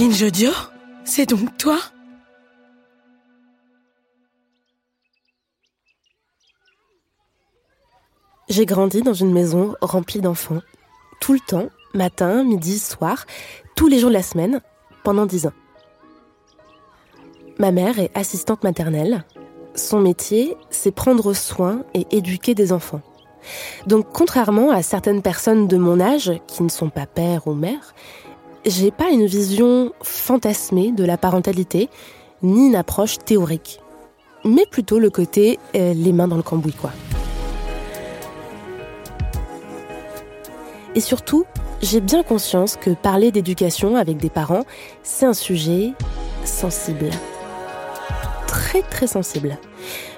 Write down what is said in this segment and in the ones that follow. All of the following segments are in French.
Binge Audio C'est donc toi? J'ai grandi dans une maison remplie d'enfants. Tout le temps, matin, midi, soir, tous les jours de la semaine, pendant dix ans. Ma mère est assistante maternelle. Son métier, c'est prendre soin et éduquer des enfants. Donc, contrairement à certaines personnes de mon âge qui ne sont pas père ou mère, j'ai pas une vision fantasmée de la parentalité, ni une approche théorique, mais plutôt le côté euh, les mains dans le cambouis, quoi. Et surtout, j'ai bien conscience que parler d'éducation avec des parents, c'est un sujet sensible. Très très sensible.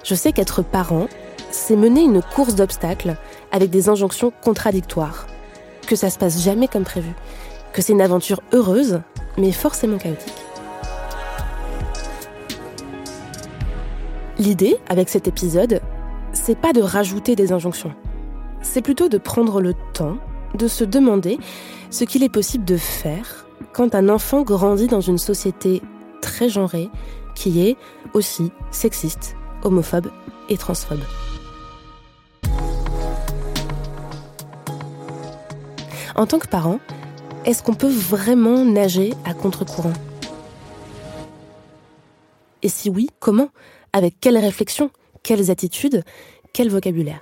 Je sais qu'être parent, c'est mener une course d'obstacles avec des injonctions contradictoires. Que ça se passe jamais comme prévu. Que c'est une aventure heureuse, mais forcément chaotique. L'idée, avec cet épisode, c'est pas de rajouter des injonctions. C'est plutôt de prendre le temps de se demander ce qu'il est possible de faire quand un enfant grandit dans une société très genrée qui est aussi sexiste, homophobe et transphobe. En tant que parent, est-ce qu'on peut vraiment nager à contre-courant? Et si oui, comment? Avec quelles réflexions? Quelles attitudes? Quel vocabulaire?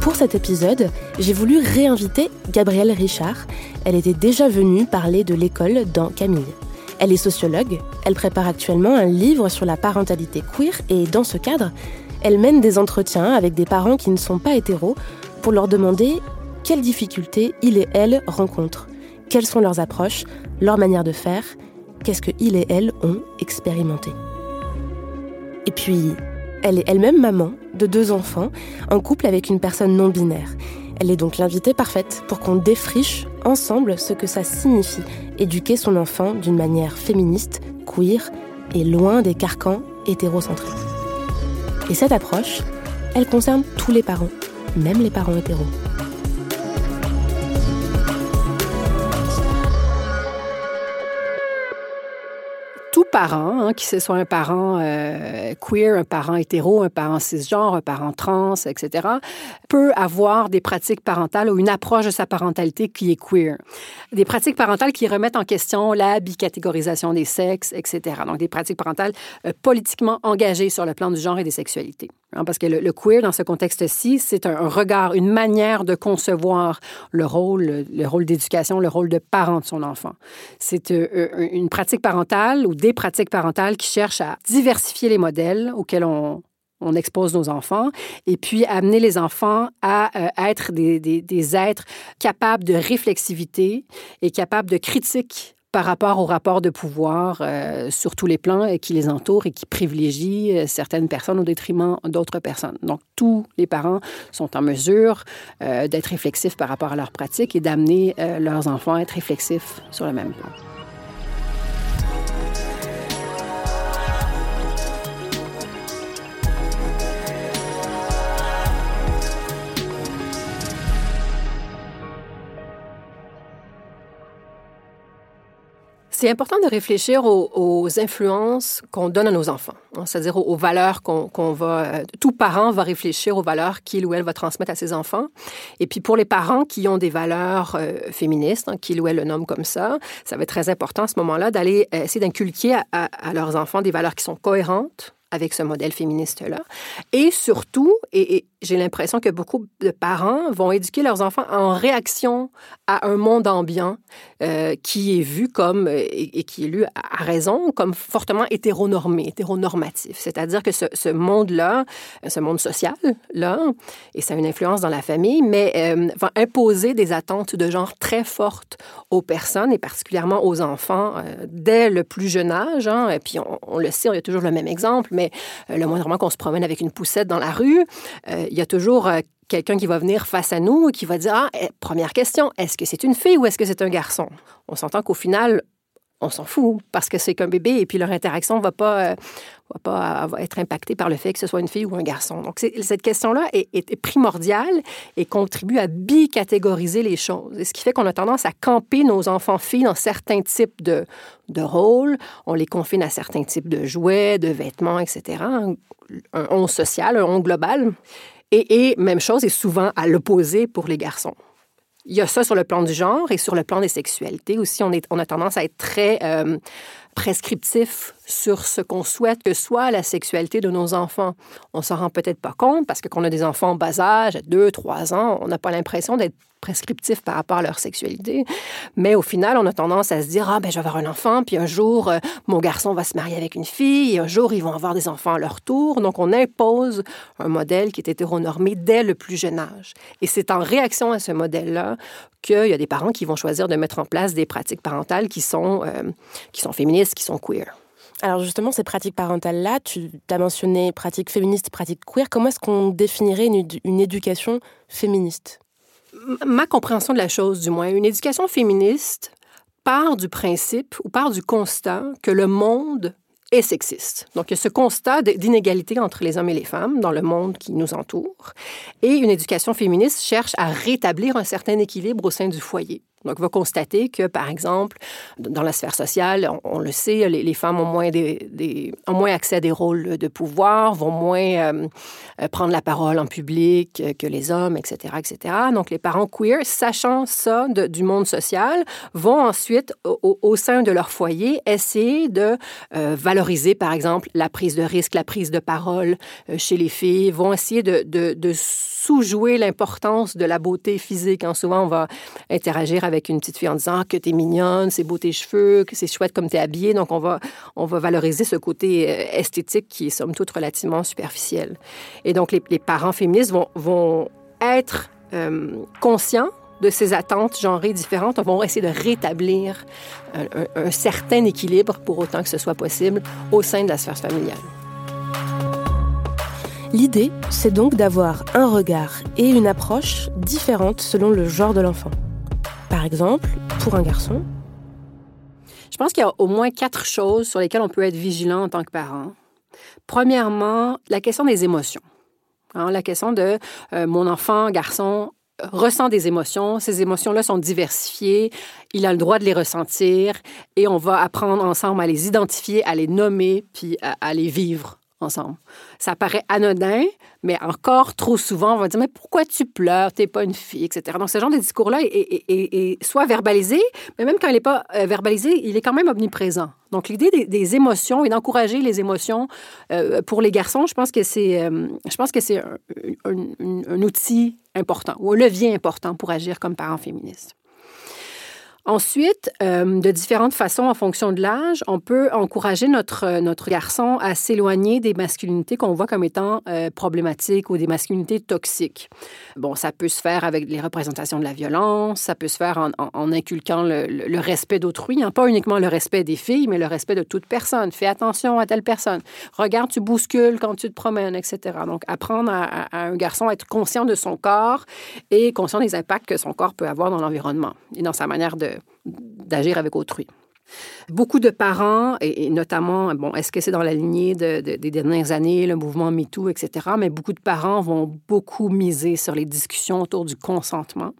Pour cet épisode, j'ai voulu réinviter Gabrielle Richard. Elle était déjà venue parler de l'école dans Camille. Elle est sociologue, elle prépare actuellement un livre sur la parentalité queer et dans ce cadre, elle mène des entretiens avec des parents qui ne sont pas hétéros pour leur demander quelles difficultés ils et elles rencontrent, quelles sont leurs approches, leur manière de faire, qu'est-ce que ils et elles ont expérimenté. Et puis, elle est elle-même maman de deux enfants, en couple avec une personne non binaire. Elle est donc l'invitée parfaite pour qu'on défriche ensemble ce que ça signifie éduquer son enfant d'une manière féministe, queer et loin des carcans hétérocentriques. Et cette approche, elle concerne tous les parents, même les parents hétéros. Tout parent, hein, que ce soit un parent euh, queer, un parent hétéro, un parent cisgenre, un parent trans, etc., peut avoir des pratiques parentales ou une approche de sa parentalité qui est queer. Des pratiques parentales qui remettent en question la bicatégorisation des sexes, etc. Donc, des pratiques parentales euh, politiquement engagées sur le plan du genre et des sexualités. Hein, parce que le, queer, dans ce contexte-ci, c'est un, regard, une manière de concevoir le rôle, le, le rôle d'éducation, le rôle de parent de son enfant. C'est euh, une pratique parentale ou des pratiques parentales qui cherchent à diversifier les modèles auxquels on, expose nos enfants, et puis amener les enfants à, euh, être des, êtres capables de réflexivité et capables de critique par rapport au rapport de pouvoir euh, sur tous les plans et qui les entourent et qui privilégient euh, certaines personnes au détriment d'autres personnes. Donc, tous les parents sont en mesure euh, d'être réflexifs par rapport à leur pratique et d'amener euh, leurs enfants à être réflexifs sur le même plan. C'est important de réfléchir aux, influences qu'on donne à nos enfants, hein, c'est-à-dire aux, valeurs qu'on qu va... Euh, tout parent va réfléchir aux valeurs qu'il ou elle va transmettre à ses enfants. Et puis pour les parents qui ont des valeurs euh, féministes, hein, qu'il ou elle le nomme comme ça, ça va être très important à ce moment-là d'aller euh, essayer d'inculquer à, leurs enfants des valeurs qui sont cohérentes avec ce modèle féministe-là. Et surtout, et j'ai l'impression que beaucoup de parents vont éduquer leurs enfants en réaction à un monde ambiant euh, qui est vu comme, euh, et, qui est lu à raison, comme fortement hétéronormé, hétéronormatif. C'est-à-dire que ce, monde-là, ce monde social-là, et ça a une influence dans la famille, mais euh, va imposer des attentes de genre très fortes aux personnes et particulièrement aux enfants dès le plus jeune âge. Hein, et puis on, on, le sait, y a toujours le même exemple, mais le moindrement qu'on se promène avec une poussette dans la rue, il y a toujours euh, quelqu'un qui va venir face à nous et qui va dire Ah, eh, première question, est-ce que c'est une fille ou est-ce que c'est un garçon? On s'entend qu'au final, on s'en fout parce que c'est qu'un bébé et puis leur interaction va pas, euh, va pas être impactée par le fait que ce soit une fille ou un garçon. Donc, cette question-là est, primordiale et contribue à bicatégoriser les choses. Et ce qui fait qu'on a tendance à camper nos enfants filles dans certains types de, de rôles. On les confine à certains types de jouets, de vêtements, etc. Un, un on social, un on global. Et, même chose est souvent à l'opposé pour les garçons. Il y a ça sur le plan du genre et sur le plan des sexualités aussi. On, est, a tendance à être très euh, prescriptif sur ce qu'on souhaite que soit la sexualité de nos enfants. On s'en rend peut-être pas compte parce que quand on a des enfants en bas âge, à 2, 3 ans, on n'a pas l'impression d'être prescriptif par rapport à leur sexualité. Mais au final, on a tendance à se dire, ah ben je vais avoir un enfant, puis un jour, euh, mon garçon va se marier avec une fille, et un jour, ils vont avoir des enfants à leur tour. Donc, on impose un modèle qui est hétéronormé dès le plus jeune âge. Et c'est en réaction à ce modèle-là qu'il y a des parents qui vont choisir de mettre en place des pratiques parentales qui sont, euh, qui sont féministes, qui sont queer. Alors justement, ces pratiques parentales-là, tu as mentionné pratiques féministes, pratiques queer. Comment est-ce qu'on définirait une, une éducation féministe? Ma compréhension de la chose, du moins, une éducation féministe part du principe ou part du constat que le monde est sexiste. Donc, il y a ce constat d'inégalité entre les hommes et les femmes dans le monde qui nous entoure. Et une éducation féministe cherche à rétablir un certain équilibre au sein du foyer. Donc, on va constater que, par exemple, dans la sphère sociale, on, le sait, les, femmes ont moins, des, moins accès à des rôles de pouvoir, vont moins euh, euh, prendre la parole en public que les hommes, etc., etc. Donc, les parents queer, sachant ça du monde social, vont ensuite, au, sein de leur foyer, essayer de euh, valoriser, par exemple, la prise de risque, la prise de parole chez les filles, vont essayer de sous-jouer l'importance de la beauté physique. Hein. Souvent, on va interagir avec une petite fille en disant que que es mignonne, c'est beau tes cheveux, que c'est chouette comme tu es habillée. Donc, on va, on va valoriser ce côté euh, esthétique qui est, somme toute, relativement superficiel. Et donc, les, parents féministes vont, vont être euh, conscients de ces attentes genrées différentes, vont essayer de rétablir un certain équilibre, pour autant que ce soit possible, au sein de la sphère familiale. L'idée, c'est donc d'avoir un regard et une approche différentes selon le genre de l'enfant. Par exemple, pour un garçon, je pense qu'il y a au moins quatre choses sur lesquelles on peut être vigilant en tant que parent. Premièrement, la question des émotions. Hein, la question de euh, mon enfant, garçon, ressent des émotions. Ces émotions-là sont diversifiées. Il a le droit de les ressentir et on va apprendre ensemble à les identifier, à les nommer, puis à les vivre ensemble. Ça paraît anodin, mais encore trop souvent, on va dire Mais pourquoi tu pleures? T'es pas une fille, etc. Donc, ce genre de discours-là est, soit verbalisé, mais même quand il n'est pas euh, verbalisé, il est quand même omniprésent. Donc, l'idée des, émotions et d'encourager les émotions euh, pour les garçons, je pense que c'est, euh, je pense que c'est un, outil important ou un levier important pour agir comme parent féministe. Ensuite, euh, de différentes façons en fonction de l'âge, on peut encourager notre, euh, garçon à s'éloigner des masculinités qu'on voit comme étant euh, problématiques ou des masculinités toxiques. Bon, ça peut se faire avec les représentations de la violence, ça peut se faire en, inculquant le, le, respect d'autrui, hein, pas uniquement le respect des filles, mais le respect de toute personne. Fais attention à telle personne. Regarde, tu bouscules quand tu te promènes, etc. Donc, apprendre à, à un garçon à être conscient de son corps et conscient des impacts que son corps peut avoir dans l'environnement et dans sa manière de d'agir avec autrui. Beaucoup de parents, et, notamment, bon, est-ce que c'est dans la lignée des dernières années, le mouvement MeToo, etc., mais beaucoup de parents vont beaucoup miser sur les discussions autour du consentement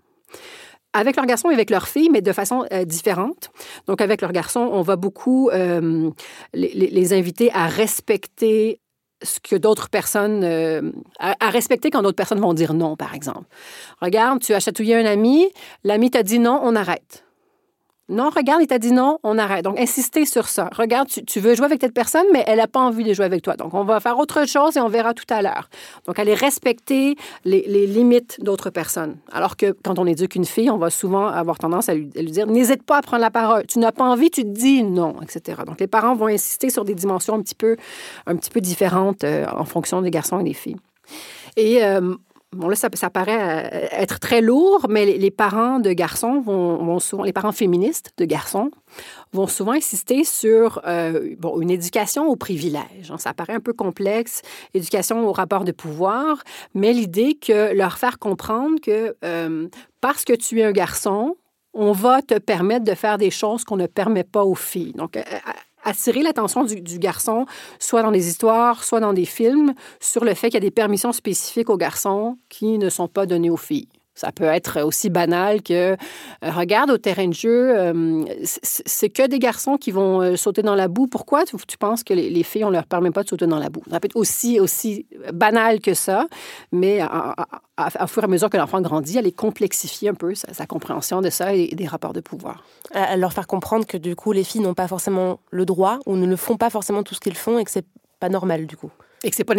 avec leurs garçons et avec leurs filles, mais de façon euh, différente. Donc, avec leurs garçons, on va beaucoup euh, les, inviter à respecter ce que d'autres personnes... Euh, à, respecter quand d'autres personnes vont dire non, par exemple. Regarde, tu as chatouillé un ami, l'ami t'a dit non, on arrête. Non, regarde, il t'a dit non, on arrête. Donc, insister sur ça. Regarde, tu, veux jouer avec cette personne, mais elle n'a pas envie de jouer avec toi. Donc, on va faire autre chose et on verra tout à l'heure. Donc, aller respecter les, limites d'autres personnes. Alors que quand on éduque une fille, on va souvent avoir tendance à lui, dire n'hésite pas à prendre la parole. Tu n'as pas envie, tu te dis non, etc. Donc, les parents vont insister sur des dimensions un petit peu, un petit peu différentes euh, en fonction des garçons et des filles. Et euh, Bon, là, ça, paraît euh, être très lourd, mais les, parents de garçons vont, souvent, les parents féministes de garçons vont souvent insister sur euh, bon, une éducation au privilège. Ça paraît un peu complexe, éducation au rapport de pouvoir, mais l'idée que leur faire comprendre que euh, parce que tu es un garçon, on va te permettre de faire des choses qu'on ne permet pas aux filles. Donc, attirer l'attention du, garçon, soit dans des histoires, soit dans des films, sur le fait qu'il y a des permissions spécifiques aux garçons qui ne sont pas données aux filles. Ça peut être aussi banal que, euh, regarde, au terrain de jeu, euh, c'est que des garçons qui vont euh, sauter dans la boue. Pourquoi tu, penses que les, filles, on leur permet pas de sauter dans la boue? Ça peut être aussi, aussi banal que ça, mais à, fur et à mesure que l'enfant grandit, elle est complexifier un peu sa, compréhension de ça et, des rapports de pouvoir. À leur faire comprendre que, du coup, les filles n'ont pas forcément le droit ou ne font pas forcément tout ce qu'ils font et que c'est pas normal, du coup et que c'est pas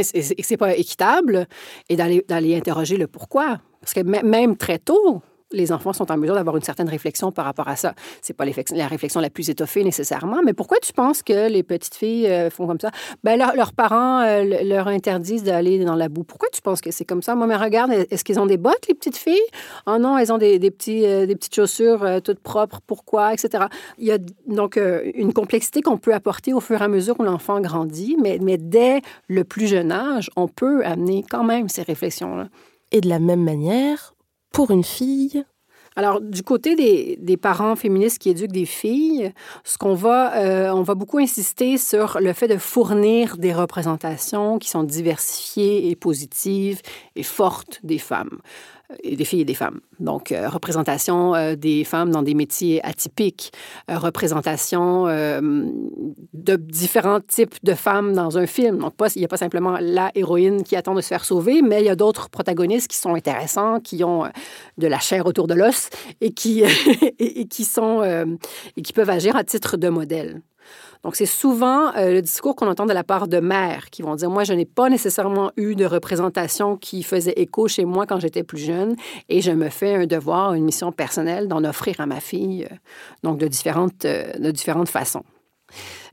pas équitable et d'aller interroger le pourquoi. Parce que même très tôt, les enfants sont en mesure d'avoir une certaine réflexion par rapport à ça. C'est pas la réflexion la plus étoffée nécessairement, mais pourquoi tu penses que les petites filles euh, font comme ça? Ben, leurs parents euh, leur interdisent d'aller dans la boue. Pourquoi tu penses que c'est comme ça? Moi, mais regarde, est-ce qu'ils ont des bottes, les petites filles? Oh non, elles ont des, euh, petites chaussures toutes propres. Pourquoi? Etc. Il y a donc une complexité qu'on peut apporter au fur et à mesure où l'enfant grandit, mais, mais dès le plus jeune âge, on peut amener quand même ces réflexions-là. Et de la même manière, pour une fille, alors, du côté des, parents féministes qui éduquent des filles, ce qu'on va, euh, on va beaucoup insister sur le fait de fournir des représentations qui sont diversifiées et positives et fortes des femmes des filles et des femmes. Donc, euh, représentation euh, des femmes dans des métiers atypiques, euh, représentation de différents types de femmes dans un film. Donc, pas, il n'y a pas simplement la héroïne qui attend de se faire sauver, mais il y a d'autres protagonistes qui sont intéressants, qui ont de la chair autour de l'os et qui, et qui sont et qui peuvent agir à titre de modèle. Donc, c'est souvent euh, le discours qu'on entend de la part de mères qui vont dire, moi, je n'ai pas nécessairement eu de représentation qui faisait écho chez moi quand j'étais plus jeune et je me fais un devoir, une mission personnelle d'en offrir à ma fille, euh, donc de différentes, euh, de différentes façons.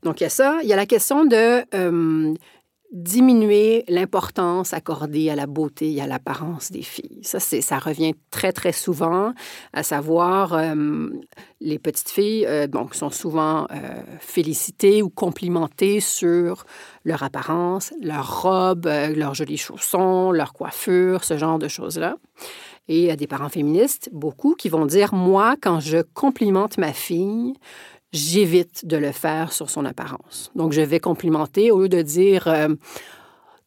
Donc, il y a ça. Il y a la question de diminuer l'importance accordée à la beauté et à l'apparence des filles. Ça, c'est, ça revient très, très souvent, à savoir, euh, les petites filles euh, donc, sont souvent euh, félicitées ou complimentées sur leur apparence, leur robe, leurs jolis chaussons, leur coiffure, ce genre de choses-là. Et a des parents féministes, beaucoup, qui vont dire, moi, quand je complimente ma fille, j'évite de le faire sur son apparence. Donc, je vais complimenter au lieu de dire euh,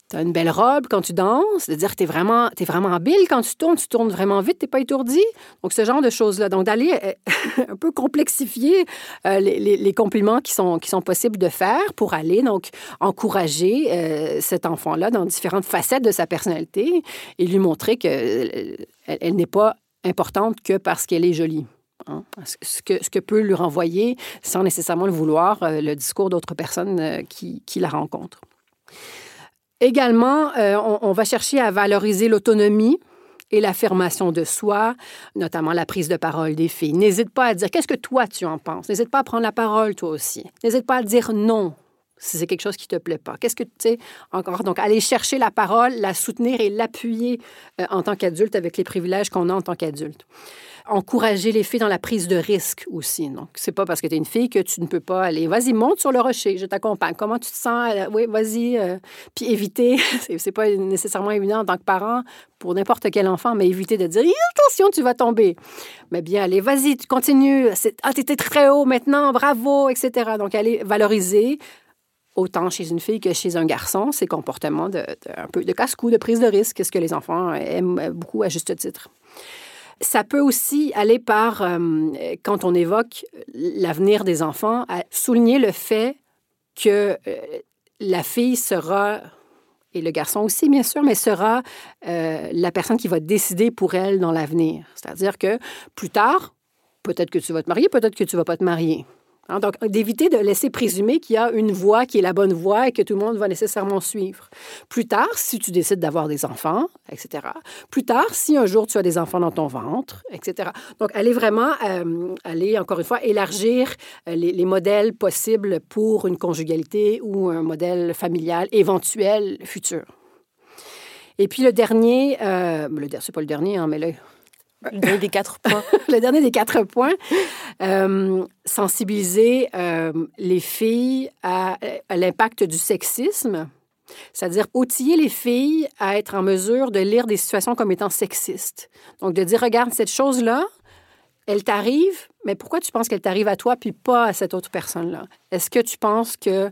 Tu as une belle robe quand tu danses, de dire Tu es vraiment, es vraiment habile quand tu tournes, tu tournes vraiment vite, tu pas étourdi. Donc, ce genre de choses-là. Donc, d'aller euh, un peu complexifier euh, les, compliments qui sont, qui sont possibles de faire pour aller donc encourager cet enfant-là dans différentes facettes de sa personnalité et lui montrer qu'elle elle n'est pas importante que parce qu'elle est jolie. Hein. Ce, que, ce que peut lui renvoyer, sans nécessairement le vouloir, euh, le discours d'autres personnes euh, qui, qui, la rencontrent. Également, euh, on, va chercher à valoriser l'autonomie et l'affirmation de soi, notamment la prise de parole des filles. N'hésite pas à dire qu'est-ce que toi tu en penses? N'hésite pas à prendre la parole toi aussi. N'hésite pas à dire non si c'est quelque chose qui te plaît pas. Qu'est-ce que tu sais encore donc aller chercher la parole, la soutenir et l'appuyer en tant qu'adulte avec les privilèges qu'on a en tant qu'adulte encourager les filles dans la prise de risque aussi. Donc, c'est pas parce que tu es une fille que tu ne peux pas aller. Vas-y, monte sur le rocher, je t'accompagne. Comment tu te sens? Euh, oui, vas-y. Euh, puis éviter, c'est pas nécessairement évident en tant que parent pour n'importe quel enfant, mais éviter de dire attention, tu vas tomber. Mais bien, allez, vas-y, tu continues. Ah, tu étais très haut maintenant, bravo, etc. Donc, aller valoriser autant chez une fille que chez un garçon, ces comportements de, un peu de casse-cou, de prise de risque, ce que les enfants aiment beaucoup à juste titre. Ça peut aussi aller par, euh, quand on évoque l'avenir des enfants, souligner le fait que euh, la fille sera, et le garçon aussi bien sûr, mais sera euh, la personne qui va décider pour elle dans l'avenir. C'est-à-dire que plus tard, peut-être que tu vas te marier, peut-être que tu vas pas te marier. Hein, donc, d'éviter de laisser présumer qu'il y a une voie qui est la bonne voie et que tout le monde va nécessairement suivre. Plus tard, si tu décides d'avoir des enfants, etc. Plus tard, si un jour tu as des enfants dans ton ventre, etc. Donc, aller vraiment, euh, aller encore une fois, élargir euh, les, modèles possibles pour une conjugalité ou un modèle familial éventuel futur. Et puis le dernier, euh, le, c'est pas le dernier, hein, mais le, le dernier des quatre points. le dernier des quatre points, euh, sensibiliser euh, les filles à, l'impact du sexisme, c'est-à-dire outiller les filles à être en mesure de lire des situations comme étant sexistes. Donc, de dire, regarde, cette chose-là, elle t'arrive, mais pourquoi tu penses qu'elle t'arrive à toi puis pas à cette autre personne-là? Est-ce que tu penses que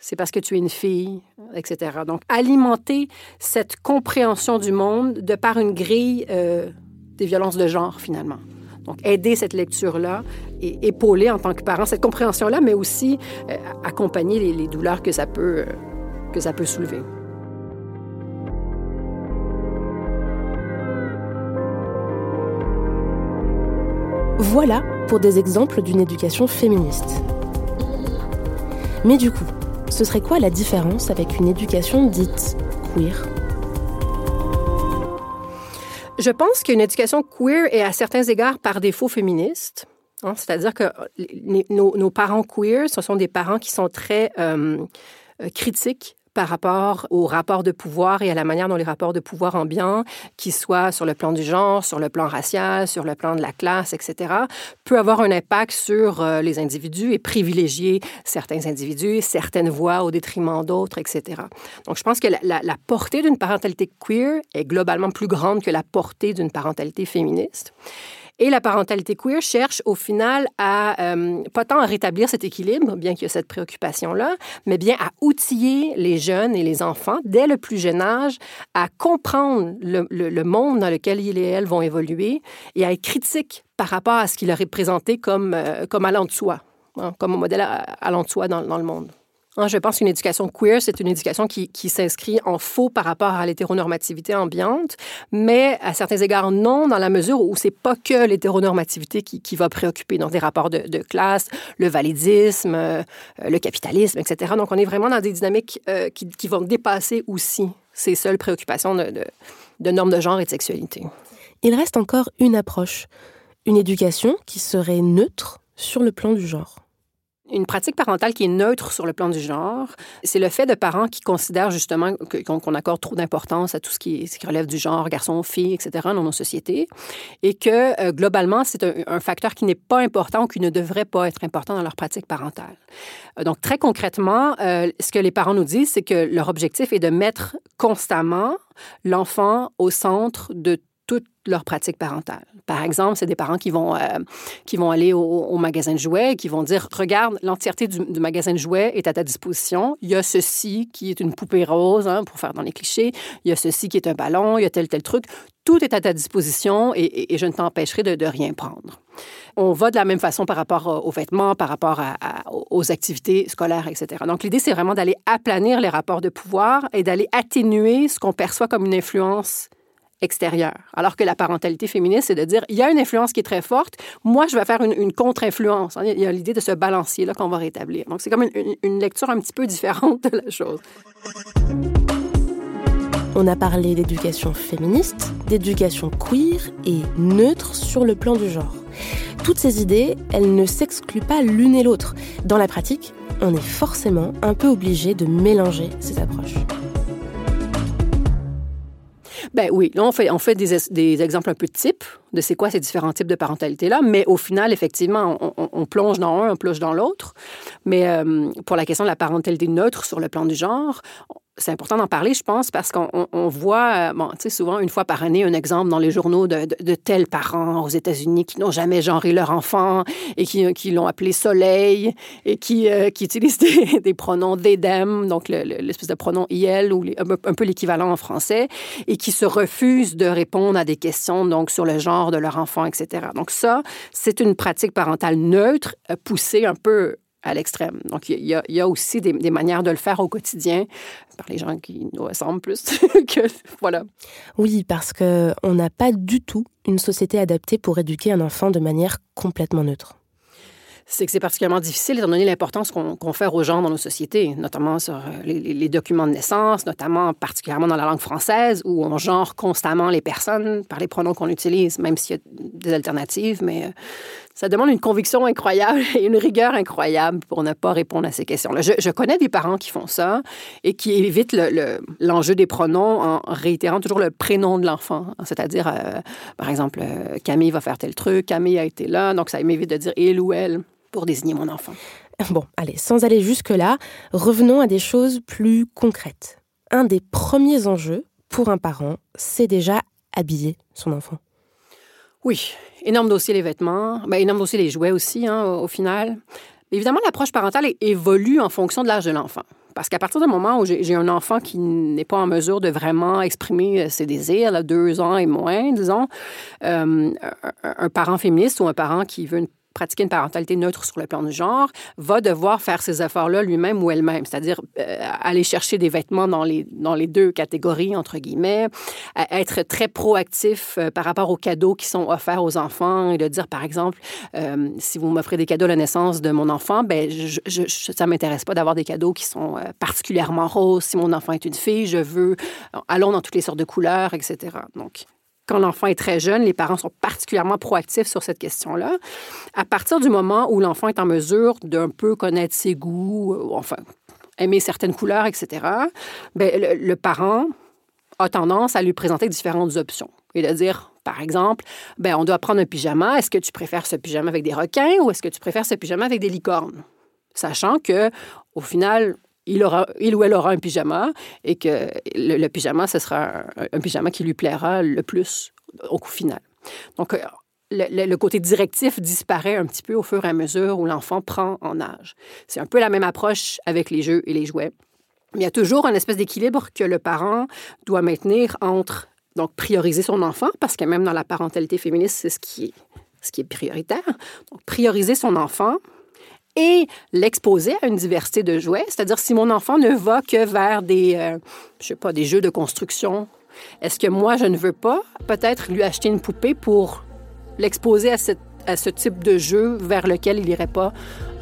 c'est parce que tu es une fille, etc. Donc, alimenter cette compréhension du monde de par une grille euh, des violences de genre, finalement. Donc, aider cette lecture-là et épauler en tant que parent cette compréhension-là, mais aussi euh, accompagner les, douleurs que ça peut, euh, que ça peut soulever. Voilà pour des exemples d'une éducation féministe. Mais du coup, ce serait quoi la différence avec une éducation dite queer? Je pense qu'une éducation queer est à certains égards par défaut féministe. Hein. C'est-à-dire que nos, parents queer, ce sont des parents qui sont très euh, euh, critiques par rapport aux rapports de pouvoir et à la manière dont les rapports de pouvoir ambiants, qu'ils soient sur le plan du genre, sur le plan racial, sur le plan de la classe, etc., peut avoir un impact sur euh, les individus et privilégier certains individus, certaines voix au détriment d'autres, etc. Donc, je pense que la portée d'une parentalité queer est globalement plus grande que la portée d'une parentalité féministe. Et la parentalité queer cherche au final à, euh, pas tant à rétablir cet équilibre, bien qu'il y ait cette préoccupation-là, mais bien à outiller les jeunes et les enfants dès le plus jeune âge à comprendre le, monde dans lequel ils et elles vont évoluer et à être critiques par rapport à ce qui leur est présenté comme, euh, comme allant de soi, hein, comme un modèle allant de soi dans le monde. Hein, je pense qu'une éducation queer, c'est une éducation qui, s'inscrit en faux par rapport à l'hétéronormativité ambiante, mais à certains égards non, dans la mesure où c'est pas que l'hétéronormativité qui, va préoccuper, donc des rapports de, classe, le validisme, euh, le capitalisme, etc. Donc on est vraiment dans des dynamiques euh, qui, vont dépasser aussi ces seules préoccupations de, de normes de genre et de sexualité. Il reste encore une approche, une éducation qui serait neutre sur le plan du genre. Une pratique parentale qui est neutre sur le plan du genre, c'est le fait de parents qui considèrent justement qu'on accorde trop d'importance à tout ce qui, relève du genre, garçon, fille, etc., dans nos sociétés, et que euh, globalement, c'est un, facteur qui n'est pas important ou qui ne devrait pas être important dans leur pratique parentale. Euh, donc, très concrètement, euh, ce que les parents nous disent, c'est que leur objectif est de mettre constamment l'enfant au centre de toute leur pratique parentale. Par exemple, c'est des parents qui vont, euh, qui vont aller au, magasin de jouets et qui vont dire, regarde, l'entièreté du, magasin de jouets est à ta disposition. Il y a ceci qui est une poupée rose, hein, pour faire dans les clichés. Il y a ceci qui est un ballon, il y a tel, tel truc. Tout est à ta disposition et, je ne t'empêcherai de, rien prendre. On va de la même façon par rapport aux vêtements, par rapport aux activités scolaires, etc. Donc, l'idée, c'est vraiment d'aller aplanir les rapports de pouvoir et d'aller atténuer ce qu'on perçoit comme une influence Alors que la parentalité féministe, c'est de dire, il y a une influence qui est très forte, moi, je vais faire une, contre-influence. Il y a l'idée de ce balancier là qu'on va rétablir. Donc, c'est comme une, une lecture un petit peu différente de la chose. On a parlé d'éducation féministe, d'éducation queer et neutre sur le plan du genre. Toutes ces idées, elles ne s'excluent pas l'une et l'autre. Dans la pratique, on est forcément un peu obligé de mélanger ces approches. Ben oui, là, on fait, on fait des, des exemples un peu de type de c'est quoi ces différents types de parentalité-là, mais au final, effectivement, on, plonge dans un, on plonge dans l'autre. Mais euh, pour la question de la parentalité neutre sur le plan du genre, c'est important d'en parler, je pense, parce qu'on voit, euh, bon, tu sais, souvent une fois par année, un exemple dans les journaux de, de, tels parents aux États-Unis qui n'ont jamais genré leur enfant et qui, qui l'ont appelé Soleil et qui, euh, qui utilisent des, des pronoms d'édem, donc l'espèce de pronom IL ou un peu l'équivalent en français, et qui se refusent de répondre à des questions donc sur le genre de leur enfant, etc. Donc ça, c'est une pratique parentale neutre, poussée un peu à l'extrême. Donc, il y, a aussi des, manières de le faire au quotidien par les gens qui nous ressemblent plus que voilà. Oui, parce que on n'a pas du tout une société adaptée pour éduquer un enfant de manière complètement neutre c'est que c'est particulièrement difficile étant donné l'importance qu'on confère aux gens dans nos sociétés, notamment sur euh, les, documents de naissance, notamment particulièrement dans la langue française, où on genre constamment les personnes par les pronoms qu'on utilise, même s'il y a des alternatives, mais euh, ça demande une conviction incroyable et une rigueur incroyable pour ne pas répondre à ces questions-là. Je, connais des parents qui font ça et qui évitent l'enjeu le, des pronoms en réitérant toujours le prénom de l'enfant. C'est-à-dire, euh, par exemple, Camille va faire tel truc, Camille a été là, donc ça m'évite de dire il ou elle pour désigner mon enfant. Bon, allez, sans aller jusque-là, revenons à des choses plus concrètes. Un des premiers enjeux pour un parent, c'est déjà habiller son enfant. Oui, énorme dossier les vêtements, ben, énorme dossier les jouets aussi, hein, au, final. Évidemment, l'approche parentale évolue en fonction de l'âge de l'enfant. Parce qu'à partir du moment où j'ai un enfant qui n'est pas en mesure de vraiment exprimer euh, ses désirs, là, deux ans et moins, disons, euh, un, un parent féministe ou un parent qui veut une pratiquer une parentalité neutre sur le plan du genre, va devoir faire ces efforts-là lui-même ou elle-même, c'est-à-dire euh, aller chercher des vêtements dans les, dans les deux catégories, entre guillemets, être très proactif euh, par rapport aux cadeaux qui sont offerts aux enfants et de dire, par exemple, euh, si vous m'offrez des cadeaux à la naissance de mon enfant, ben ça m'intéresse pas d'avoir des cadeaux qui sont particulièrement roses. Si mon enfant est une fille, je veux, allons dans toutes les sortes de couleurs, etc. Donc, quand l'enfant est très jeune, les parents sont particulièrement proactifs sur cette question-là. À partir du moment où l'enfant est en mesure d'un peu connaître ses goûts, euh, enfin, aimer certaines couleurs, etc., bien, le, parent a tendance à lui présenter différentes options et de dire, par exemple, ben on doit prendre un pyjama. Est-ce que tu préfères ce pyjama avec des requins ou est-ce que tu préfères ce pyjama avec des licornes? Sachant que, au final, il, aura, ou elle aura un pyjama et que le, pyjama, ce sera un, pyjama qui lui plaira le plus au coup final. Donc, euh, le, le, côté directif disparaît un petit peu au fur et à mesure où l'enfant prend en âge. C'est un peu la même approche avec les jeux et les jouets. Mais il y a toujours un espèce d'équilibre que le parent doit maintenir entre, donc, prioriser son enfant, parce que même dans la parentalité féministe, c'est ce qui est, ce qui est prioritaire. Donc, prioriser son enfant, et l'exposer à une diversité de jouets. C'est-à-dire, si mon enfant ne va que vers des, euh, je sais pas, des jeux de construction, est-ce que moi, je ne veux pas peut-être lui acheter une poupée pour l'exposer à, à ce type de jeu vers lequel il n'irait pas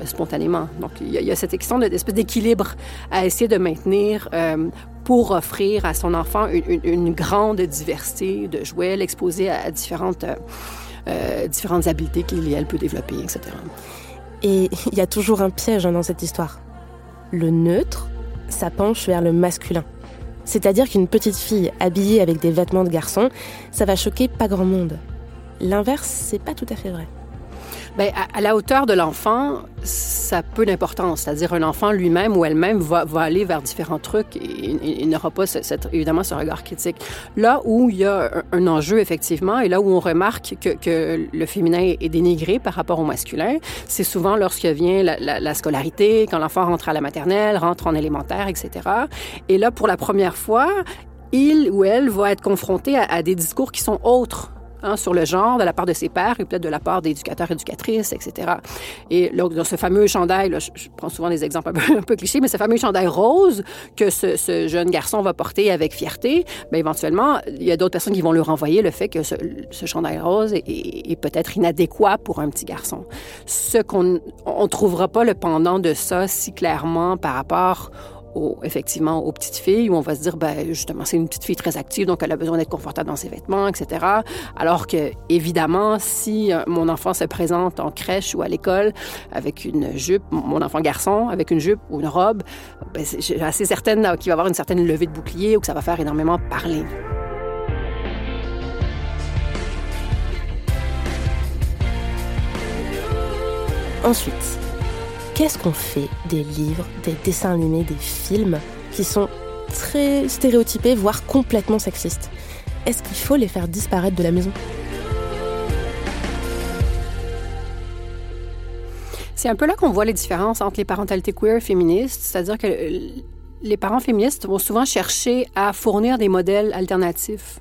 euh, spontanément? Donc, il y, a, cette question d'espèce d'équilibre à essayer de maintenir euh, pour offrir à son enfant une, grande diversité de jouets, l'exposer à, différentes, euh, différentes habiletés qu'il peut développer, etc. Et il y a toujours un piège dans cette histoire. Le neutre, ça penche vers le masculin. C'est-à-dire qu'une petite fille habillée avec des vêtements de garçon, ça va choquer pas grand monde. L'inverse, c'est pas tout à fait vrai. Bien, à, à, la hauteur de l'enfant, ça a peu d'importance. C'est-à-dire, un enfant lui-même ou elle-même va, va, aller vers différents trucs et il, n'aura pas ce, cette, évidemment ce regard critique. Là où il y a un, un enjeu, effectivement, et là où on remarque que, que, le féminin est dénigré par rapport au masculin, c'est souvent lorsque vient la, la, la scolarité, quand l'enfant rentre à la maternelle, rentre en élémentaire, etc. Et là, pour la première fois, il ou elle va être confronté à, à des discours qui sont autres hein, sur le genre de la part de ses pères et peut-être de la part d'éducateurs, éducatrices, etc. Et dans ce fameux chandail, je, prends souvent des exemples un peu, clichés, mais ce fameux chandail rose que ce, jeune garçon va porter avec fierté, bien, éventuellement, il y a d'autres personnes qui vont lui renvoyer le fait que ce, chandail rose est, est, peut-être inadéquat pour un petit garçon. Ce qu'on ne trouvera pas le pendant de ça si clairement par rapport effectivement aux petites filles où on va se dire ben justement c'est une petite fille très active donc elle a besoin d'être confortable dans ses vêtements etc alors que évidemment si euh, mon enfant se présente en crèche ou à l'école avec une jupe mon enfant garçon avec une jupe ou une robe ben, assez certaine qu'il va avoir une certaine levée de bouclier ou que ça va faire énormément parler. Ensuite, qu'est-ce qu'on fait des livres, des dessins animés, des films qui sont très stéréotypés, voire complètement sexistes? Est-ce qu'il faut les faire disparaître de la maison? C'est un peu là qu'on voit les différences entre les parentalités queer et féministes, c'est-à-dire que les parents féministes vont souvent chercher à fournir des modèles alternatifs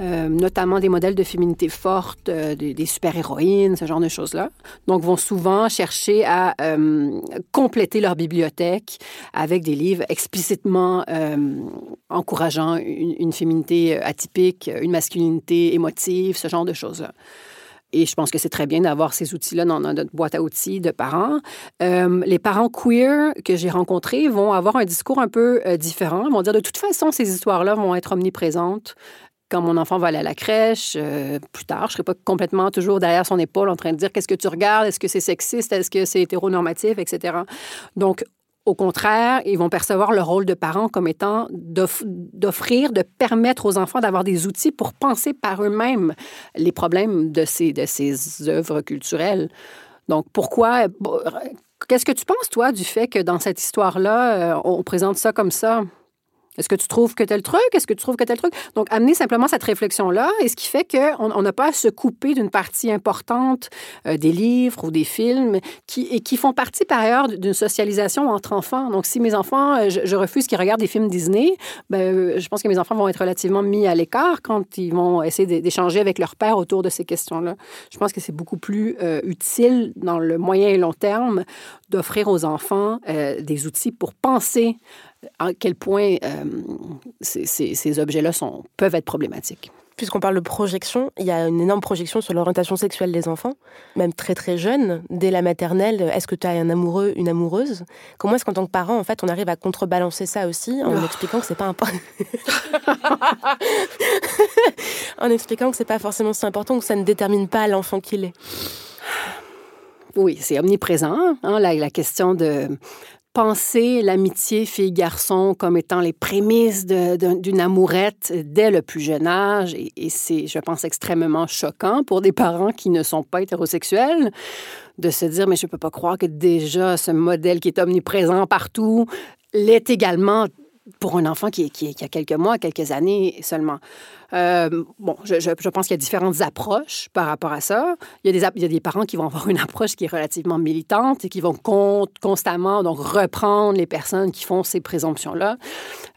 euh, notamment des modèles de féminité forte, euh, des, super-héroïnes, ce genre de choses-là. Donc, vont souvent chercher à compléter leur bibliothèque avec des livres explicitement encourageant une, féminité atypique, une masculinité émotive, ce genre de choses-là. Et je pense que c'est très bien d'avoir ces outils-là dans notre boîte à outils de parents. Euh, les parents queer que j'ai rencontrés vont avoir un discours un peu euh, différent. Ils vont dire de toute façon, ces histoires-là vont être omniprésentes quand mon enfant va aller à la crèche, euh, plus tard, je ne serai pas complètement toujours derrière son épaule en train de dire qu'est-ce que tu regardes, est-ce que c'est sexiste, est-ce que c'est hétéronormatif, etc. Donc, au contraire, ils vont percevoir le rôle de parent comme étant d'offrir, de permettre aux enfants d'avoir des outils pour penser par eux-mêmes les problèmes de ces, de ces œuvres culturelles. Donc, pourquoi... Qu'est-ce que tu penses, toi, du fait que dans cette histoire-là, euh, on présente ça comme ça? Est-ce que tu trouves que tel truc? Est-ce que tu trouves que tel truc? Donc, amener simplement cette réflexion-là, et ce qui fait qu'on n'a pas à se couper d'une partie importante euh, des livres ou des films qui, et qui font partie, par ailleurs, d'une socialisation entre enfants. Donc, si mes enfants, euh, je, refuse qu'ils regardent des films Disney, ben, euh, je pense que mes enfants vont être relativement mis à l'écart quand ils vont essayer d'échanger avec leur père autour de ces questions-là. Je pense que c'est beaucoup plus utile dans le moyen et long terme d'offrir aux enfants des outils pour penser à quel point euh, ces, objets-là peuvent être problématiques. Puisqu'on parle de projection, il y a une énorme projection sur l'orientation sexuelle des enfants, même très très jeunes, dès la maternelle. Est-ce que tu as un amoureux, une amoureuse? Comment est-ce qu'en tant que parent, en fait, on arrive à contrebalancer ça aussi en oh. expliquant que c'est pas important En expliquant que c'est pas forcément si important, que ça ne détermine pas l'enfant qu'il est? Oui, c'est omniprésent. Hein, la, question de, penser l'amitié fille-garçon comme étant les prémices d'une amourette dès le plus jeune âge. Et, c'est, je pense, extrêmement choquant pour des parents qui ne sont pas hétérosexuels de se dire, mais je ne peux pas croire que déjà ce modèle qui est omniprésent partout l'est également pour un enfant qui, qui, a quelques mois, quelques années seulement. Euh, bon, je, pense qu'il y a différentes approches par rapport à ça. Il y, a des, parents qui vont avoir une approche qui est relativement militante et qui vont constamment donc, reprendre les personnes qui font ces présomptions-là.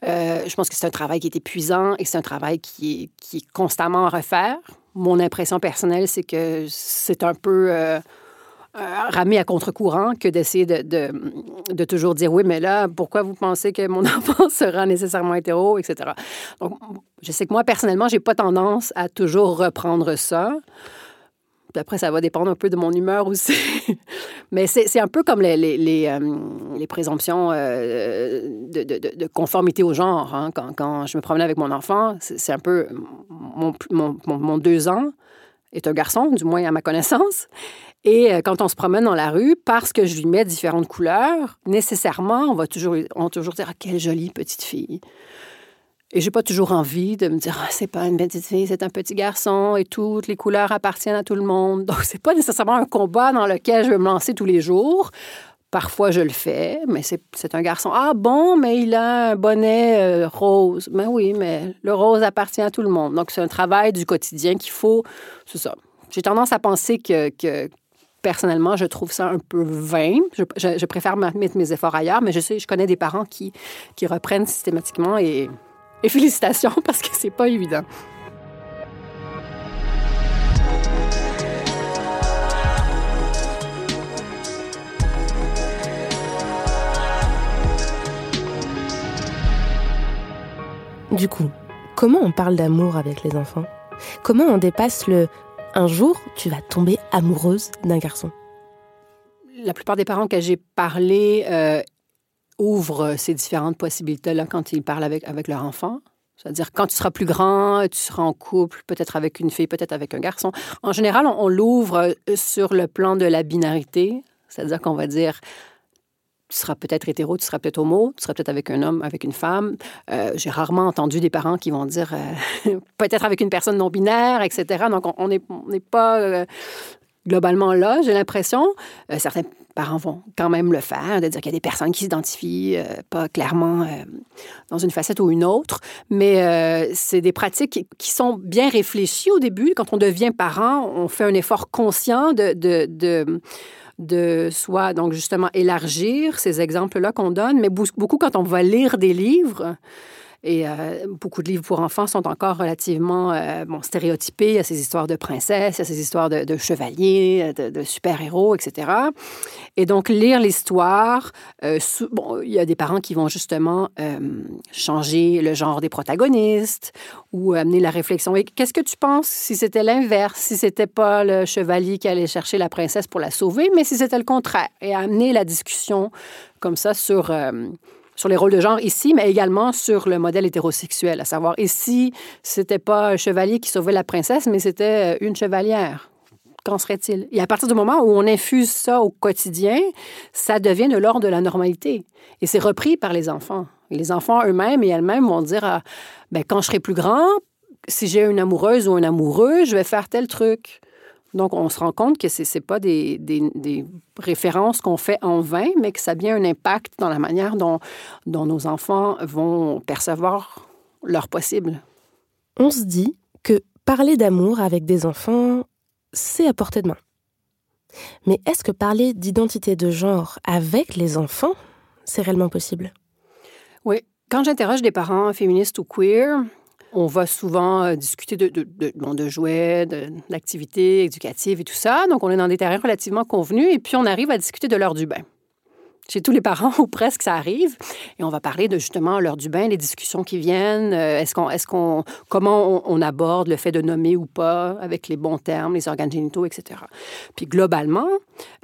Euh, je pense que c'est un travail qui est épuisant et c'est un travail qui est, qui est constamment à refaire. Mon impression personnelle, c'est que c'est un peu... Euh, ramer à contre-courant que d'essayer de, de, toujours dire oui, mais là, pourquoi vous pensez que mon enfant sera nécessairement hétéro, etc. Donc, je sais que moi, personnellement, j'ai pas tendance à toujours reprendre ça. Puis après, ça va dépendre un peu de mon humeur aussi. Mais c'est un peu comme les, les, euh, présomptions euh, de, conformité au genre. Hein. Quand, quand, je me promenais avec mon enfant, c'est un peu... Mon, mon, mon, deux ans est un garçon, du moins à ma connaissance. Et euh, quand on se promène dans la rue, parce que je lui mets différentes couleurs, nécessairement, on va toujours, on va toujours dire ah, quelle jolie petite fille. Et j'ai pas toujours envie de me dire ah, c'est pas une petite fille, c'est un petit garçon et toutes les couleurs appartiennent à tout le monde. Donc c'est pas nécessairement un combat dans lequel je vais me lancer tous les jours. Parfois, je le fais, mais c'est un garçon. Ah bon, mais il a un bonnet euh, rose. Ben oui, mais le rose appartient à tout le monde. Donc, c'est un travail du quotidien qu'il faut. C'est ça. J'ai tendance à penser que, que, personnellement, je trouve ça un peu vain. Je, préfère mettre mes efforts ailleurs, mais je sais, je connais des parents qui, qui reprennent systématiquement et, et félicitations parce que c'est pas évident. Du coup, comment on parle d'amour avec les enfants? Comment on dépasse le un jour, tu vas tomber amoureuse d'un garçon. La plupart des parents que j'ai parlé euh, ouvrent ces différentes possibilités-là quand ils parlent avec, avec leur enfant. C'est-à-dire, quand tu seras plus grand, tu seras en couple, peut-être avec une fille, peut-être avec un garçon. En général, on, on l'ouvre euh, sur le plan de la binarité. C'est-à-dire qu'on va dire, tu seras peut-être hétéro, tu seras peut-être homo, tu seras peut-être avec un homme, avec une femme. Euh, j'ai rarement entendu des parents qui vont dire euh, peut-être avec une personne non binaire, etc. Donc, on n'est pas euh, globalement là, j'ai l'impression. certains parents vont quand même le faire, de dire qu'il y a des personnes qui s'identifient pas clairement dans une facette ou une autre, mais c'est des pratiques qui sont bien réfléchies au début. Quand on devient parent, on fait un effort conscient de, de, de de soit, donc justement, élargir ces exemples-là qu'on donne, mais beaucoup quand on va lire des livres, Et euh, beaucoup de livres pour enfants sont encore relativement euh, stéréotypés. Il y a ces histoires de princesses, il y a ces histoires de, chevaliers, de, super-héros, etc. Et donc, lire l'histoire, bon, il y a des parents qui vont justement changer le genre des protagonistes ou amener la réflexion. Et qu'est-ce que tu penses si c'était l'inverse, si c'était pas le chevalier qui allait chercher la princesse pour la sauver, mais si c'était le contraire, et amener la discussion comme ça sur, euh, sur les rôles de genre ici, mais également sur le modèle hétérosexuel, à savoir ici, c'était pas un chevalier qui sauvait la princesse, mais c'était euh, une chevalière. Qu'en serait-il? Et à partir du moment où on infuse ça au quotidien, ça devient de l'ordre de la normalité. Et c'est repris par les enfants. Les enfants eux-mêmes et elles-mêmes vont dire ah, ben, quand je serai plus grand, si j'ai une amoureuse ou un amoureux, je vais faire tel truc. Donc, on se rend compte que ce n'est pas des, des, références qu'on fait en vain, mais que ça a bien un impact dans la manière dont, dont nos enfants vont percevoir leur possible. On se dit que parler d'amour avec des enfants, c'est à portée de main. Mais est-ce que parler d'identité de genre avec les enfants, c'est réellement possible? Oui. Quand j'interroge des parents féministes ou queer, on va souvent euh, discuter de, de, de, jouets, d'activités éducatives et tout ça. Donc, on est dans des terrains relativement convenus et puis on arrive à discuter de l'heure du bain chez tous les parents, ou presque, ça arrive. Et on va parler de justement l'heure du bain, les discussions qui viennent. Euh, est-ce qu'on, est-ce qu'on, comment on, aborde le fait de nommer ou pas avec les bons termes, les organes génitaux, etc. Puis globalement,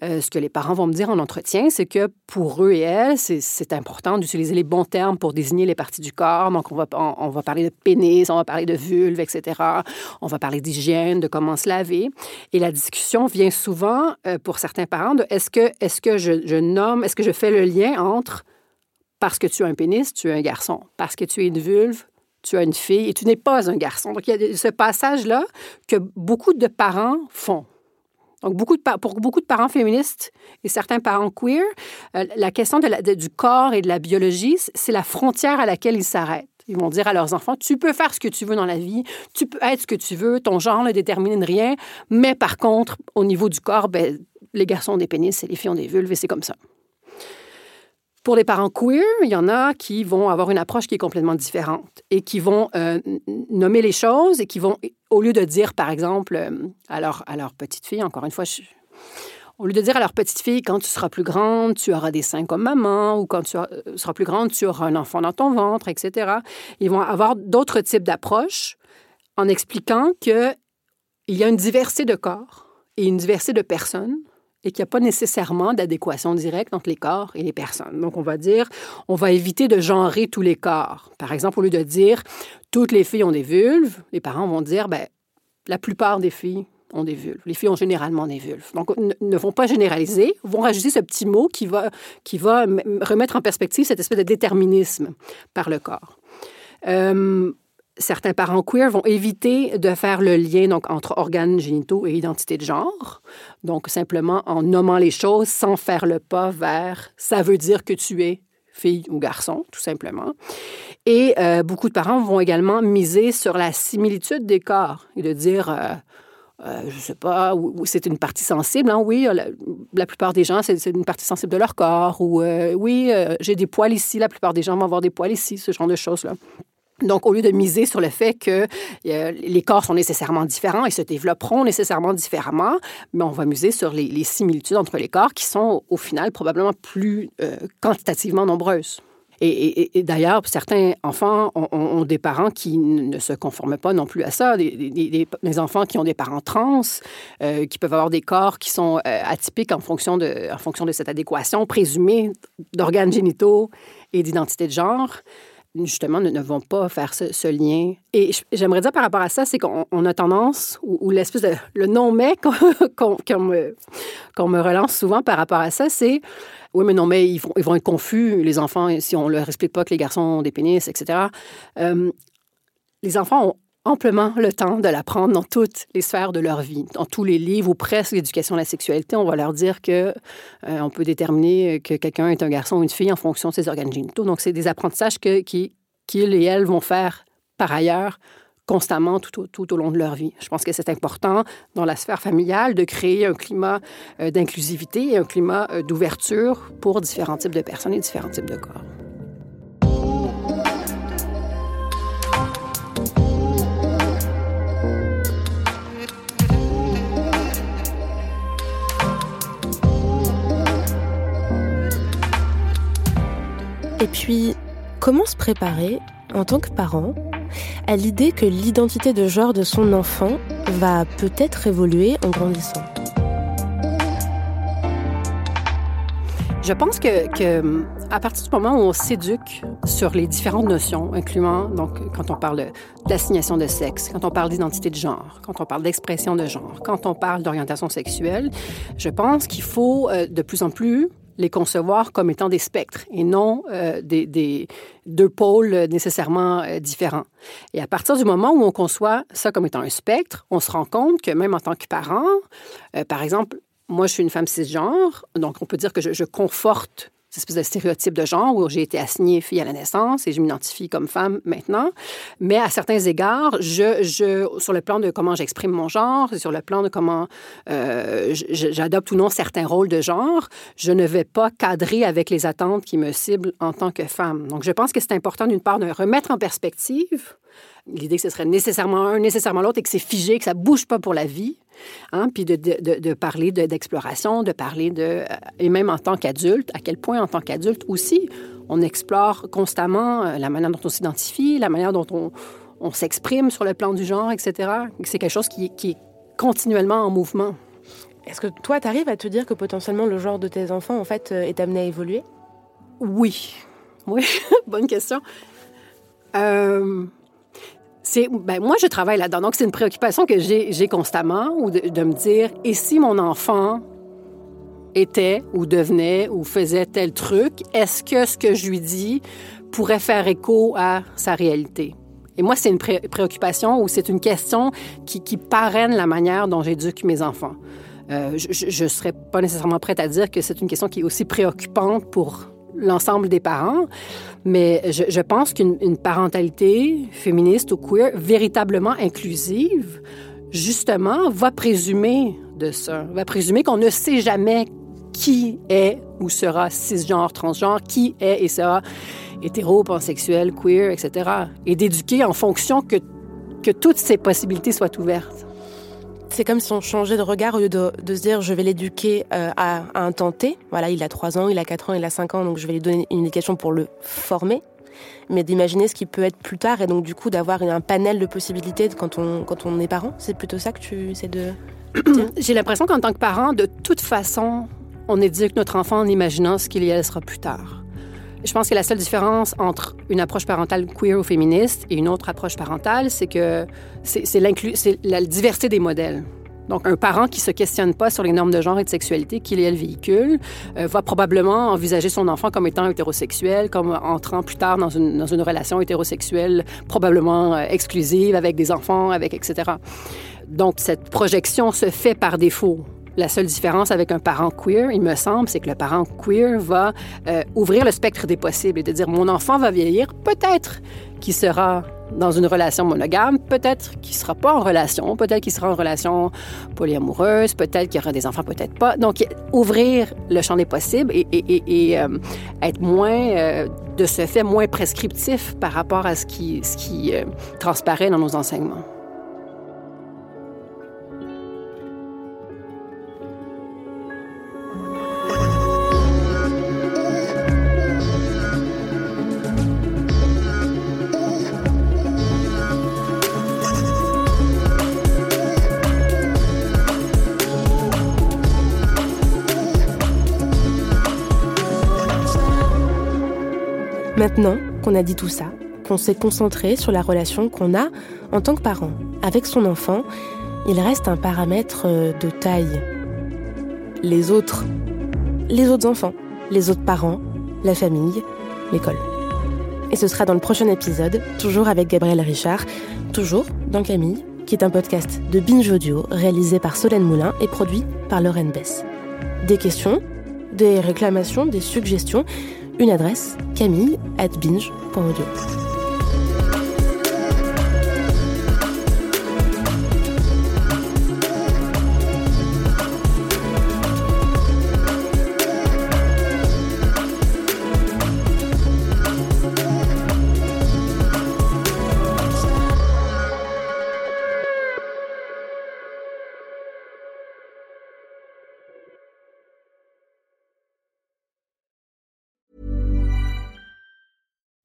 euh, ce que les parents vont me dire en entretien, c'est que pour eux et elles, c'est, important d'utiliser les bons termes pour désigner les parties du corps. Donc, on va, on, va parler de pénis, on va parler de vulve, etc. On va parler d'hygiène, de comment se laver. Et la discussion vient souvent, euh, pour certains parents, de est-ce que, est-ce que je, je nomme, est-ce que je fais le lien entre parce que tu as un pénis, tu es un garçon, parce que tu es une vulve, tu as une fille et tu n'es pas un garçon. Donc, il y a ce passage-là que beaucoup de parents font. Donc, beaucoup de, pour beaucoup de parents féministes et certains parents queer, euh, la question du corps et de la biologie, c'est la frontière à laquelle ils s'arrêtent. Ils vont dire à leurs enfants, tu peux faire ce que tu veux dans la vie, tu peux être ce que tu veux, ton genre ne détermine rien, mais par contre, au niveau du corps, ben, les garçons ont des pénis et les filles ont des vulves et c'est comme ça. Pour les parents queer, il y en a qui vont avoir une approche qui est complètement différente et qui vont euh, nommer les choses et qui vont, au lieu de dire, par exemple, euh, à, leur, à leur petite fille, encore une fois, au lieu de dire à leur petite fille, quand tu seras plus grande, tu auras des seins comme maman, ou quand tu euh, seras plus grande, tu auras un enfant dans ton ventre, etc., ils vont avoir d'autres types d'approches en expliquant qu'il y a une diversité de corps et une diversité de personnes et qu'il n'y a pas nécessairement d'adéquation directe entre les corps et les personnes. Donc, on va dire, on va éviter de genrer tous les corps. Par exemple, au lieu de dire toutes les filles ont des vulves, les parents vont dire, ben, la plupart des filles ont des vulves. Les filles ont généralement des vulves. Donc, ne vont pas généraliser, vont rajouter ce petit mot qui va, qui va remettre en perspective cette espèce de déterminisme par le corps. Euh, certains parents queer vont éviter de faire le lien donc, entre organes génitaux et identité de genre. Donc, simplement en nommant les choses sans faire le pas vers ça veut dire que tu es fille ou garçon, tout simplement. Et euh, beaucoup de parents vont également miser sur la similitude des corps et de dire. Euh, euh, je ne sais pas, c'est une partie sensible. Hein, oui, la, la, plupart des gens, c'est une partie sensible de leur corps. Ou oui, j'ai des poils ici. La plupart des gens vont avoir des poils ici, ce genre de choses-là. Donc, au lieu de miser sur le fait que euh, les corps sont nécessairement différents et se développeront nécessairement différemment, mais on va miser sur les, similitudes entre les corps qui sont, au final, probablement plus euh, quantitativement nombreuses. Et, d'ailleurs, certains enfants ont, des parents qui ne se conforment pas non plus à ça. Des, enfants qui ont des parents trans, euh, qui peuvent avoir des corps qui sont atypiques en fonction, de, en fonction de cette adéquation présumée d'organes génitaux et d'identité de genre justement, ne, vont pas faire ce, lien. Et j'aimerais dire par rapport à ça, c'est qu'on a tendance, ou, l'espèce de... Le non-mais qu'on me, me, relance souvent par rapport à ça, c'est... Oui, mais non, mais ils vont, ils vont être confus, les enfants, si on ne leur explique pas que les garçons ont des pénis, etc. Euh, les enfants ont amplement le temps de l'apprendre dans toutes les sphères de leur vie. Dans tous les livres ou presque l'éducation à la sexualité, on va leur dire que euh, on peut déterminer que quelqu'un est un garçon ou une fille en fonction de ses organes génitaux. Donc, c'est des apprentissages que, qui, qu'ils et elles vont faire par ailleurs constamment tout, tout, au long de leur vie. Je pense que c'est important dans la sphère familiale de créer un climat euh, d'inclusivité et un climat euh, d'ouverture pour différents types de personnes et différents types de corps. Et puis, comment se préparer, en tant que parent, à l'idée que l'identité de genre de son enfant va peut-être évoluer en grandissant? Je pense que, à partir du moment où on s'éduque sur les différentes notions, incluant donc quand on parle d'assignation de sexe, quand on parle d'identité de genre, quand on parle d'expression de genre, quand on parle d'orientation sexuelle, je pense qu'il faut euh, de plus en plus les concevoir comme étant des spectres et non euh, des, deux pôles nécessairement euh, différents. Et à partir du moment où on conçoit ça comme étant un spectre, on se rend compte que même en tant que parent, par exemple, moi, je suis une femme cisgenre, donc on peut dire que je, conforte cette espèce de stéréotype de genre où j'ai été assignée fille à la naissance et je m'identifie comme femme maintenant. Mais à certains égards, je, je sur le plan de comment j'exprime mon genre, sur le plan de comment euh, j'adopte ou non certains rôles de genre, je ne vais pas cadrer avec les attentes qui me ciblent en tant que femme. Donc, je pense que c'est important d'une part de remettre en perspective l'idée que ce serait nécessairement un, nécessairement l'autre et que c'est figé, que ça bouge pas pour la vie. Hein, puis de, de, de parler d'exploration, de, parler de... Euh, et même en tant qu'adulte, à quel point en tant qu'adulte aussi, on explore constamment euh, la manière dont on s'identifie, la manière dont on, on s'exprime sur le plan du genre, etc. C'est quelque chose qui, qui est continuellement en mouvement. Est-ce que toi, tu arrives à te dire que potentiellement le genre de tes enfants, en fait, euh, est amené à évoluer? Oui. Oui, bonne question. Euh, c'est ben, moi je travaille là-dedans. Donc c'est une préoccupation que j'ai constamment ou de, me dire et si mon enfant était ou devenait ou faisait tel truc est-ce que ce que je lui dis pourrait faire écho à sa réalité et moi c'est une préoccupation ou c'est une question qui, parraine la manière dont j'éduque mes enfants. Euh, je ne serais pas nécessairement prête à dire que c'est une question qui est aussi préoccupante pour l'ensemble des parents, mais je, pense qu'une parentalité féministe ou queer véritablement inclusive, justement, va présumer de ça, va présumer qu'on ne sait jamais qui est ou sera cisgenre, transgenre, qui est et sera hétéro, pansexuel, queer, etc. Et d'éduquer en fonction que, que toutes ces possibilités soient ouvertes. C'est comme si on changeait de regard au lieu de, se dire je vais l'éduquer euh, à, un temps T. Voilà, il a 3 ans, il a 4 ans, il a 5 ans, donc je vais lui donner une éducation pour le former. Mais d'imaginer ce qui peut être plus tard et donc du coup d'avoir un panel de possibilités quand on, quand on est parent. C'est plutôt ça que tu essaies de. J'ai l'impression qu'en tant que parent, de toute façon, on éduque notre enfant en imaginant ce qu'il y sera plus tard. Je pense que la seule différence entre une approche parentale queer ou féministe et une autre approche parentale, c'est que c'est la diversité des modèles. Donc, un parent qui se questionne pas sur les normes de genre et de sexualité qu'il et elle véhicule euh, va probablement envisager son enfant comme étant hétérosexuel, comme entrant plus tard dans une, dans une relation hétérosexuelle probablement euh, exclusive avec des enfants, avec etc. Donc, cette projection se fait par défaut. La seule différence avec un parent queer, il me semble, c'est que le parent queer va euh, ouvrir le spectre des possibles et de dire mon enfant va vieillir, peut-être qu'il sera dans une relation monogame, peut-être qu'il sera pas en relation, peut-être qu'il sera en relation polyamoureuse, peut-être qu'il aura des enfants, peut-être pas. Donc, ouvrir le champ des possibles et, euh, être moins, euh, de ce fait, moins prescriptif par rapport à ce qui, ce qui transparaît dans nos enseignements. Maintenant qu'on a dit tout ça, qu'on s'est concentré sur la relation qu'on a en tant que parent avec son enfant, il reste un paramètre euh, de taille. Les autres. Les autres enfants, les autres parents, la famille, l'école. Et ce sera dans le prochain épisode, toujours avec Gabriel Richard, toujours dans Camille, qui est un podcast de Binge Audio réalisé par Solène Moulin et produit par Lauren Bess. Des questions, des réclamations, des suggestions, une adresse camille at binge.audio.